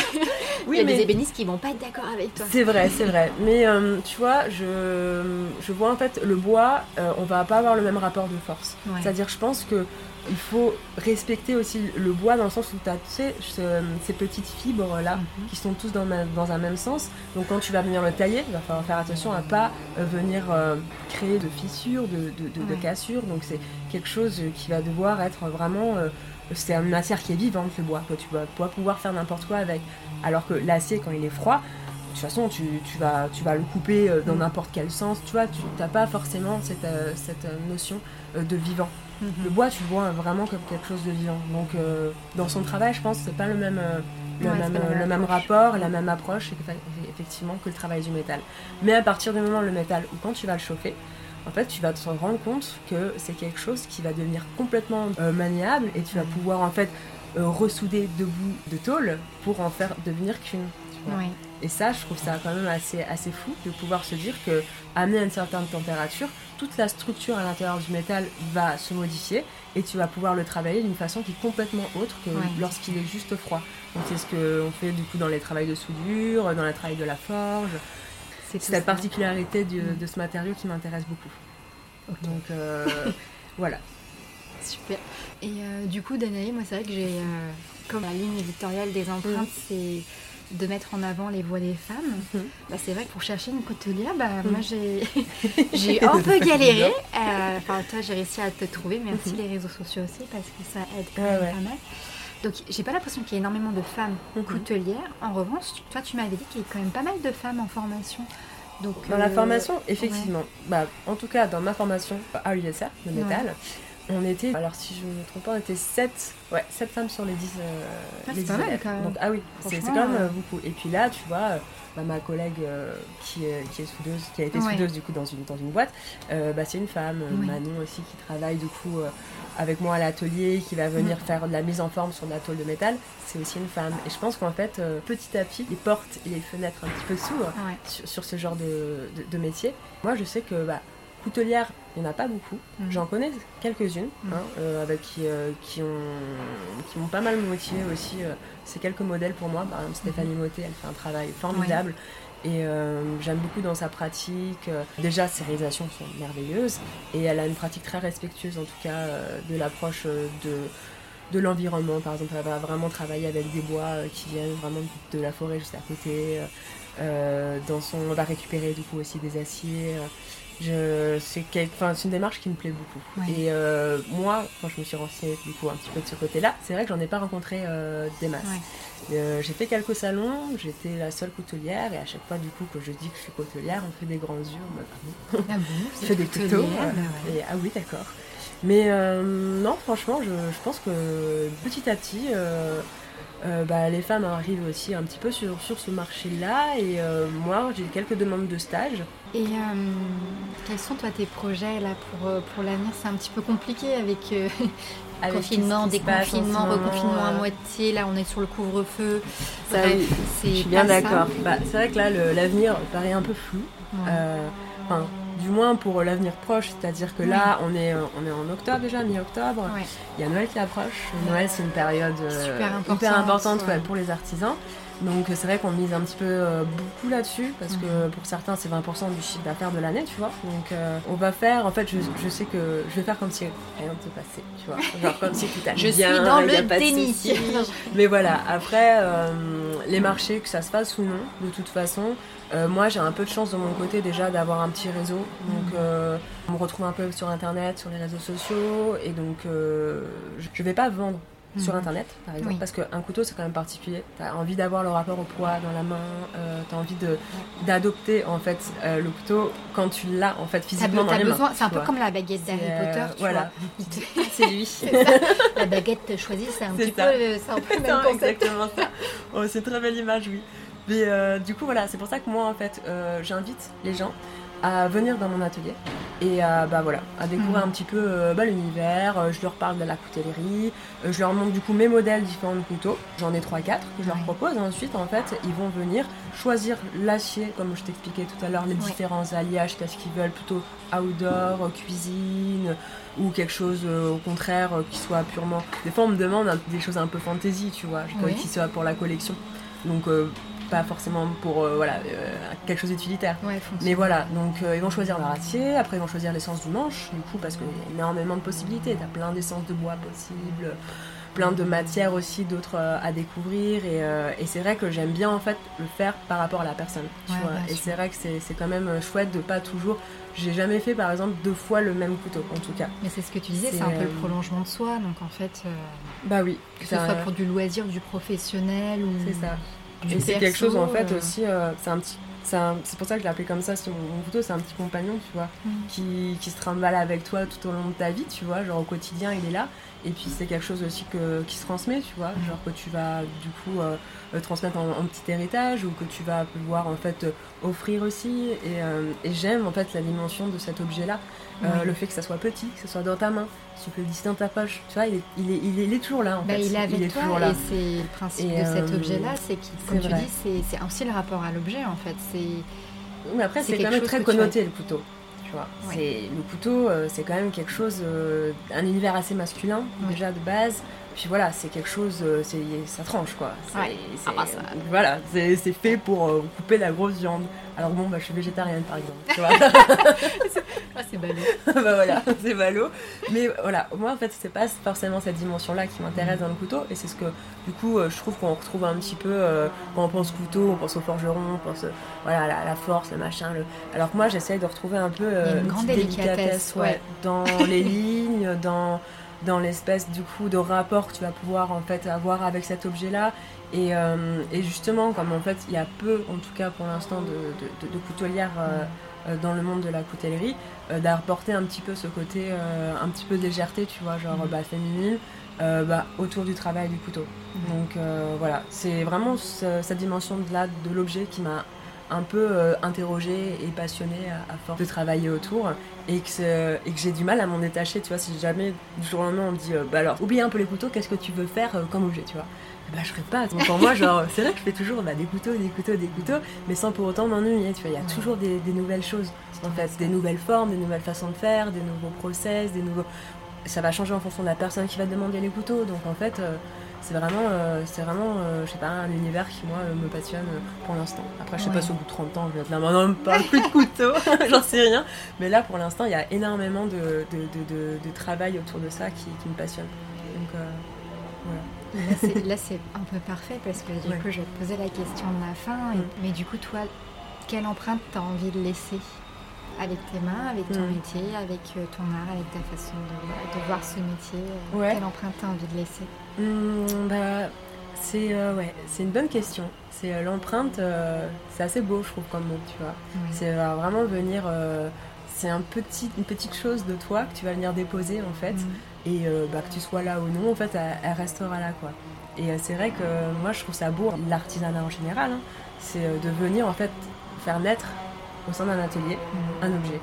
oui, il y a des ébénistes qui vont pas être d'accord avec toi. C'est vrai, c'est vrai. Mais tu vois, je, je vois en fait le bois on va pas avoir le même rapport de force. C'est-à-dire, je pense que il faut respecter aussi le bois dans le sens où tu as ces petites fibres là mhm. qui sont tous dans, dans, un même sens. Donc quand tu vas venir le tailler, il va falloir faire attention à pas euh, venir euh, créer de fissures, de, cassures. Donc c'est quelque chose qui va devoir être vraiment. c'est une matière qui est vivante le bois. Tu vas, pouvoir faire n'importe quoi avec. Alors que l'acier, quand il est froid, de toute façon, tu, vas, tu vas le couper euh, dans n'importe quel sens. Tu vois, tu n'as pas forcément cette, euh, cette euh, notion de vivant. Mm-hmm. Le bois, tu le vois vraiment comme quelque chose de vivant. Donc, dans son travail, je pense que c'est pas le même, le, même, le même rapport, la même approche, effectivement, que le travail du métal. Mais à partir du moment où le métal, ou quand tu vas le chauffer, en fait, tu vas te rendre compte que c'est quelque chose qui va devenir complètement maniable et tu vas mm. pouvoir en fait ressouder deux bouts de tôle pour en faire devenir qu'une. Et ça, je trouve ça quand même assez, assez fou de pouvoir se dire que, à une certaine température, toute la structure à l'intérieur du métal va se modifier et tu vas pouvoir le travailler d'une façon qui est complètement autre que lorsqu'il est juste froid. Donc c'est ce qu'on fait du coup dans les travails de soudure, dans les travails de la forge. C'est cette particularité mm. de ce matériau qui m'intéresse beaucoup. Donc euh, voilà. Super. Et du coup, Danaï, moi c'est vrai que j'ai, comme la ligne éditoriale des empreintes, mm. c'est de mettre en avant les voix des femmes. Mhm. Bah, c'est vrai que pour chercher une coutelière, bah, mhm. moi j'ai, j'ai un peu galéré. Euh, enfin, toi, j'ai réussi à te trouver. Merci mhm. les réseaux sociaux aussi parce que ça aide quand même pas mal. Donc, j'ai pas l'impression qu'il y ait énormément de femmes coutelières. En revanche, toi, tu m'avais dit qu'il y a quand même pas mal de femmes en formation. Donc, dans la euh, formation, effectivement. Bah, en tout cas, dans ma formation à l'USR, le métal, on était, alors si je ne me trompe pas, on était 7, ouais, 7 femmes sur les 10, euh, ah, c'est pas mal, quand même. Donc, ah oui, c'est quand même euh, beaucoup. Et puis là, tu vois, euh, bah, ma collègue qui, est, qui est soudeuse, qui a été soudeuse du coup dans une, dans une boîte, bah, c'est une femme, Manon aussi, qui travaille du coup avec moi à l'atelier, qui va venir mm. faire de la mise en forme sur de la tôle de métal, c'est aussi une femme. Et je pense qu'en fait, petit à petit, les portes et les fenêtres un petit peu s'ouvrent sur, ce genre de, de, métier. Moi, je sais que bah, coutelière, il n'y en a pas beaucoup. Mhm. J'en connais quelques-unes mhm. hein, euh, avec qui, euh, qui, ont, qui m'ont pas mal motivé aussi. Euh, c'est quelques modèles pour moi. Par exemple, Stéphanie mhm. Motet, elle fait un travail formidable. Et j'aime beaucoup dans sa pratique. déjà, ses réalisations sont merveilleuses. Et elle a une pratique très respectueuse, en tout cas, de l'approche de, de l'environnement. Par exemple, elle va vraiment travailler avec des bois qui viennent vraiment de la forêt juste à côté. dans son, on va récupérer du coup aussi des aciers. C'est une démarche qui me plaît beaucoup. Et euh, moi, quand je me suis renseignée du coup un petit peu de ce côté-là, c'est vrai que j'en ai pas rencontré euh, des masses. Euh, j'ai fait quelques salons, j'étais la seule coutelière et à chaque fois du coup que je dis que je suis coutelière, on fait des grands yeux. Ah bon Je fais des couteaux. Bah et, ah oui, d'accord. Mais non, franchement, je, je, pense que petit à petit, euh, bah, les femmes arrivent aussi un petit peu sur, sur ce marché-là. Et euh, moi, j'ai quelques demandes de stage. Et euh, quels sont toi tes projets là pour, pour l'avenir? C'est un petit peu compliqué avec, avec confinement, déconfinement, reconfinement à moitié. Là, on est sur le couvre-feu. c'est je suis bien d'accord. Bah, c'est vrai que là, l'avenir paraît un peu flou. Du moins pour l'avenir proche, c'est-à-dire que là, on est, on est en octobre déjà, mi-octobre. Il y a Noël qui approche. Noël, c'est une période euh, hyper importante pour les artisans. Donc c'est vrai qu'on mise un petit peu euh, beaucoup là-dessus parce que pour certains c'est 20% du chiffre d'affaires de l'année, tu vois. Donc euh, on va faire, en fait je, sais que je vais faire comme si rien ne se passait, tu vois. Genre comme si tout allait je bien. Je suis dans le déni. Mais voilà, après les marchés, que ça se fasse ou non, de toute façon, euh, moi, j'ai un peu de chance de mon côté déjà d'avoir un petit réseau. Donc, mhm. euh, on me retrouve un peu sur Internet, sur les réseaux sociaux. Et donc, euh, je ne vais pas vendre sur mhm. Internet, par exemple. Parce qu'un couteau, c'est quand même particulier. Tu as envie d'avoir le rapport au poids dans la main. tu as envie d'adopter, en fait, le couteau quand tu l'as, en fait, physiquement dans les. C'est un peu comme la baguette d'Harry Potter, tu voilà. c'est lui. la baguette choisie, c'est un petit peu, c'est un peu même exactement ça. Oh, c'est très belle image, oui. Mais euh, du coup, voilà, c'est pour ça que moi, en fait, euh, j'invite les gens à venir dans mon atelier et à, bah, voilà, à découvrir mhm. un petit peu euh, bah, l'univers. je leur parle de la coutellerie, je leur montre du coup mes modèles différents de couteaux. J'en ai 3-4 que je leur propose. ensuite, en fait, ils vont venir choisir l'acier, comme je t'expliquais tout à l'heure, les différents alliages, qu'est-ce qu'ils veulent, plutôt outdoor, cuisine, ou quelque chose au contraire qui soit purement. Des fois, on me demande des choses un peu fantasy, tu vois, qui soit pour la collection. Donc, pas forcément pour euh, voilà, euh, quelque chose d'utilitaire. mais voilà, donc euh, ils vont choisir leur acier, après ils vont choisir l'essence du manche, du coup, parce qu'il y a énormément de possibilités. Tu as plein d'essences de bois possibles, plein de matières aussi, d'autres à découvrir. Et, et c'est vrai que j'aime bien en fait le faire par rapport à la personne. Tu vois et c'est vrai que c'est quand même chouette de pas toujours. J'ai jamais fait par exemple deux fois le même couteau en tout cas. Mais c'est ce que tu disais, c'est un peu le prolongement de soi, donc en fait. bah oui. Que ce soit pour du loisir, du professionnel ou. C'est ça. Et c'est quelque chose en fait euh. aussi, euh, c'est un petit c'est pour ça que je l'ai appelé comme ça sur mon couteau, c'est un petit compagnon, tu vois, mm. qui, qui, se trimballe avec toi tout au long de ta vie, tu vois, genre au quotidien il est là. Et puis c'est quelque chose aussi que, qui se transmet, tu vois, genre que tu vas du coup euh, transmettre en, petit héritage ou que tu vas pouvoir en fait offrir aussi. Et, et j'aime en fait la dimension de cet objet-là. Euh, le fait que ça soit petit, que ça soit dans ta main, tu peux le glisser dans ta poche, tu vois, il est, il est, il est, toujours là en bah, fait. Il est avec toi et c'est le principe de cet euh, objet-là, c'est comme tu dis, c'est aussi le rapport à l'objet en fait. Mais après, c'est quand même très connoté le couteau. Tu vois. Le couteau, euh, c'est quand même quelque chose, un univers assez masculin déjà de base. Puis voilà, c'est quelque chose, ça tranche quoi. Ah bah, voilà, c'est fait pour couper la grosse viande. Alors bon, bah, je suis végétarienne par exemple. Tu vois c'est ballot. bah voilà, c'est ballot. Mais voilà, moi en fait, c'est pas forcément cette dimension-là qui m'intéresse dans le couteau. Et c'est ce que, du coup, euh, je trouve qu'on retrouve un petit peu euh, quand on pense couteau, on pense au forgeron, on pense euh, voilà, la, la, force, le machin. Le... Alors que moi, j'essaye de retrouver un peu une, grande délicatesse, ouais, dans les lignes, dans dans l'espèce du coup de rapport que tu vas pouvoir en fait avoir avec cet objet là et, et justement comme en fait il y a peu en tout cas pour l'instant de, de, de, coutelières euh, dans le monde de la coutellerie, euh, d'apporter un petit peu ce côté, euh, un petit peu de légèreté, tu vois, genre mm. bah, féminine, bah, autour du travail du couteau. Mm. Donc voilà, c'est vraiment cette dimension de là de l'objet qui m'a un peu interrogée et passionnée à, force de travailler autour et que, et que j'ai du mal à m'en détacher, tu vois, si jamais du jour au lendemain on me dit bah alors oublie un peu les couteaux, qu'est-ce que tu veux faire comme objet, tu vois bah je pas. Donc pour moi, genre, c'est vrai que je fais toujours bah, des couteaux, des couteaux, des couteaux, mais sans pour autant m'ennuyer. Tu vois, il y a toujours des, nouvelles choses. En fait, des nouvelles formes, des nouvelles façons de faire, des nouveaux process, des nouveaux. Ça va changer en fonction de la personne qui va demander les couteaux. Donc en fait, euh, c'est vraiment, euh, c'est vraiment, euh, je sais pas, un univers qui moi me passionne pour l'instant. Après, je sais pas si au bout de 30 ans, je vais être là, maintenant, pas plus de couteaux, j'en sais rien. Mais là, pour l'instant, il y a énormément de, de, travail autour de ça qui, qui me passionne. Là, c'est un peu parfait parce que du coup, je vais te poser la question de la fin. Mm. Mais du coup, toi, quelle empreinte tu as envie de laisser avec tes mains, avec ton mm. métier, avec euh, ton art, avec ta façon de, voir ce métier euh, Quelle empreinte tu as envie de laisser? Mm, bah, c'est euh, ouais, c'est une bonne question. C'est l'empreinte, c'est assez beau, je trouve, comme mot, tu vois. C'est vraiment venir c'est un petit, une petite chose de toi que tu vas venir déposer en fait et euh, bah, que tu sois là ou non, en fait, elle, restera là, quoi. Et euh, c'est vrai que moi, je trouve ça beau, l'artisanat en général, hein. c'est euh, de venir, en fait, faire naître au sein d'un atelier un objet.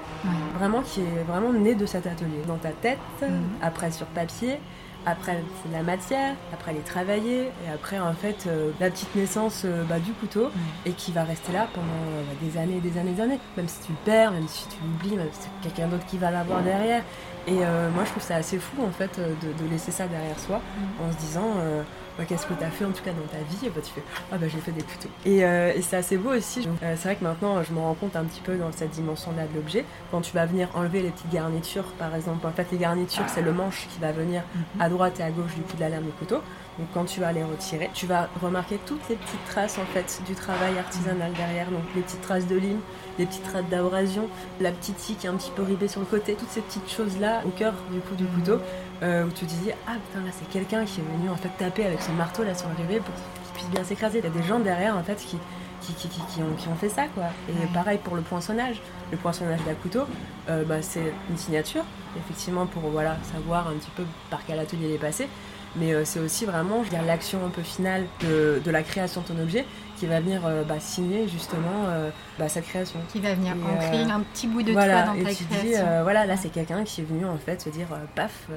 Vraiment qui est vraiment né de cet atelier. Dans ta tête, mhm. après sur papier, après c'est la matière, après les travailler, et après en fait la petite naissance bah, du couteau, et qui va rester là pendant bah, des années des années des années. Même si tu le perds, même si tu l'oublies, même si c'est quelqu'un d'autre qui va l'avoir derrière. Et euh, moi, je trouve ça assez fou, en fait, euh, de, laisser ça derrière soi, mm. en se disant, euh, qu'est-ce que tu as fait, en tout cas, dans ta vie? Et bah, tu fais, ah bah, j'ai fait des couteaux. Et, et c'est assez beau aussi. c'est vrai que maintenant, je me rends compte un petit peu dans cette dimension-là de l'objet. Quand tu vas venir enlever les petites garnitures, par exemple, en fait, les garnitures, c'est le manche qui va venir mm-hmm. à droite et à gauche du coup de la lame du couteau. Donc quand tu vas les retirer, tu vas remarquer toutes les petites traces en fait du travail artisanal derrière, donc les petites traces de ligne, les petites traces d'abrasion, la petite scie qui est un petit peu ribée sur le côté, toutes ces petites choses là au cœur du coup du couteau, euh, où tu te disais ah putain là c'est quelqu'un qui est venu en fait taper avec son marteau là sur le rivet pour qu'il puisse bien s'écraser. Il y a des gens derrière en fait qui qui, qui, qui, ont, qui, ont, fait ça quoi. Et pareil pour le poinçonnage. Le poinçonnage d'un couteau, euh, bah, c'est une signature, effectivement pour voilà, savoir un petit peu par quel atelier il est passé mais euh, c'est aussi vraiment, l'action un peu finale de, de, la création de ton objet qui va venir euh, bah, signer justement euh, bah, sa création. Qui va venir ancrer un petit bout de toi dans et ta tu création. Dis, voilà, là c'est quelqu'un qui est venu en fait se dire, paf,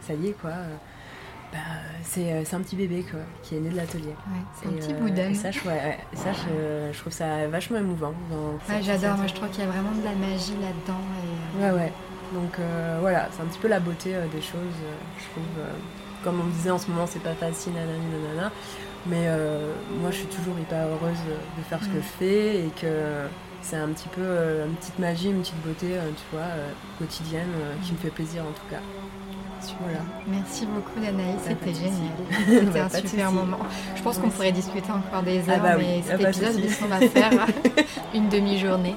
ça y est quoi. Bah, c'est un petit bébé quoi, qui est né de l'atelier. Ouais, c'est un petit bout d'âme. Ça, ouais, ça je, je, trouve ça vachement émouvant. Ouais, J'adore, moi je trouve qu'il y a vraiment de la magie là-dedans. Et... Ouais, ouais. Donc voilà, c'est un petit peu la beauté des choses, je trouve comme on disait en ce moment, c'est pas facile, nanana, nanana. Mais euh, moi, je suis toujours hyper heureuse de faire ce que mm. je fais et que c'est un petit peu euh, une petite magie, une petite beauté, euh, tu vois, quotidienne qui me fait plaisir en tout cas. Voilà. Merci beaucoup Danaï, c'était génial. C'était un super moment. Je pense qu'on pourrait discuter encore des ah heures, bah mais cet ah bah épisode, on va faire une demi-journée.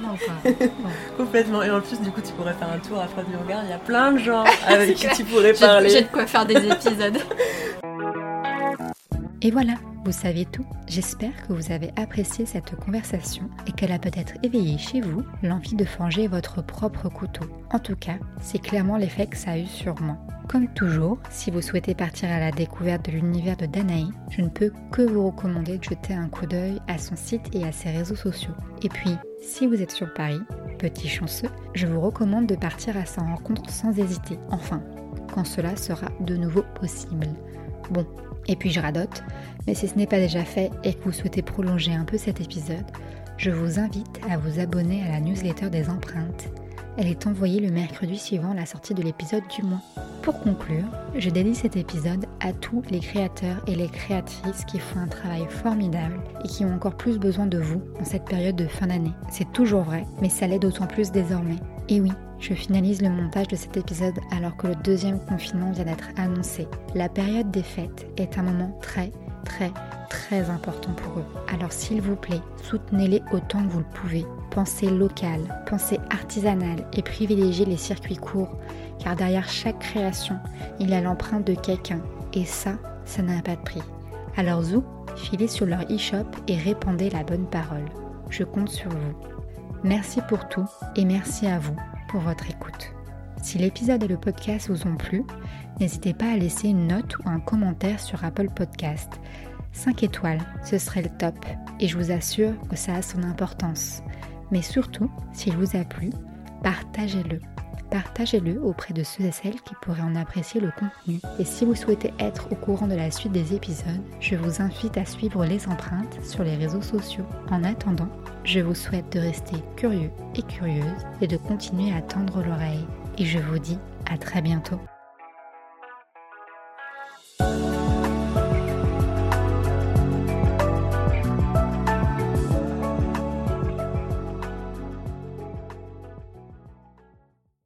Complètement. Et en plus, du coup, tu pourrais faire un tour à Fred du Regard. Il y a plein de gens avec qui tu pourrais parler. J'ai de quoi faire des épisodes. Et voilà, vous savez tout. J'espère que vous avez apprécié cette conversation et qu'elle a peut-être éveillé chez vous l'envie de forger votre propre couteau. En tout cas, c'est clairement l'effet que ça a eu sur moi. Comme toujours, si vous souhaitez partir à la découverte de l'univers de Danaï, je ne peux que vous recommander de jeter un coup d'œil à son site et à ses réseaux sociaux. Et puis, si vous êtes sur Paris, petit chanceux, je vous recommande de partir à sa rencontre sans hésiter. Enfin, quand cela sera de nouveau possible. Bon, et puis je radote, mais si ce n'est pas déjà fait et que vous souhaitez prolonger un peu cet épisode, je vous invite à vous abonner à la newsletter des empreintes. Elle est envoyée le mercredi suivant la sortie de l'épisode du mois. Pour conclure, je dédie cet épisode à tous les créateurs et les créatrices qui font un travail formidable et qui ont encore plus besoin de vous en cette période de fin d'année. C'est toujours vrai, mais ça l'est d'autant plus désormais. Et oui, Je finalise le montage de cet épisode alors que le deuxième confinement vient d'être annoncé. La période des fêtes est un moment très, très, très important pour eux. Alors s'il vous plaît, soutenez-les autant que vous le pouvez. Pensez local, pensez artisanal et privilégiez les circuits courts, car derrière chaque création, il y a l'empreinte de quelqu'un, et ça, ça n'a pas de prix. Alors zou, filez sur leur e-shop et répandez la bonne parole. Je compte sur vous. Merci pour tout et merci à vous pour votre écoute. Si l'épisode et le podcast vous ont plu, n'hésitez pas à laisser une note ou un commentaire sur Apple Podcast. 5 étoiles, ce serait le top et je vous assure que ça a son importance. Mais surtout, s'il vous a plu, partagez-le. Partagez-le auprès de ceux et celles qui pourraient en apprécier le contenu. Et si vous souhaitez être au courant de la suite des épisodes, je vous invite à suivre les empreintes sur les réseaux sociaux. En attendant, je vous souhaite de rester curieux et curieuse et de continuer à tendre l'oreille. Et je vous dis à très bientôt.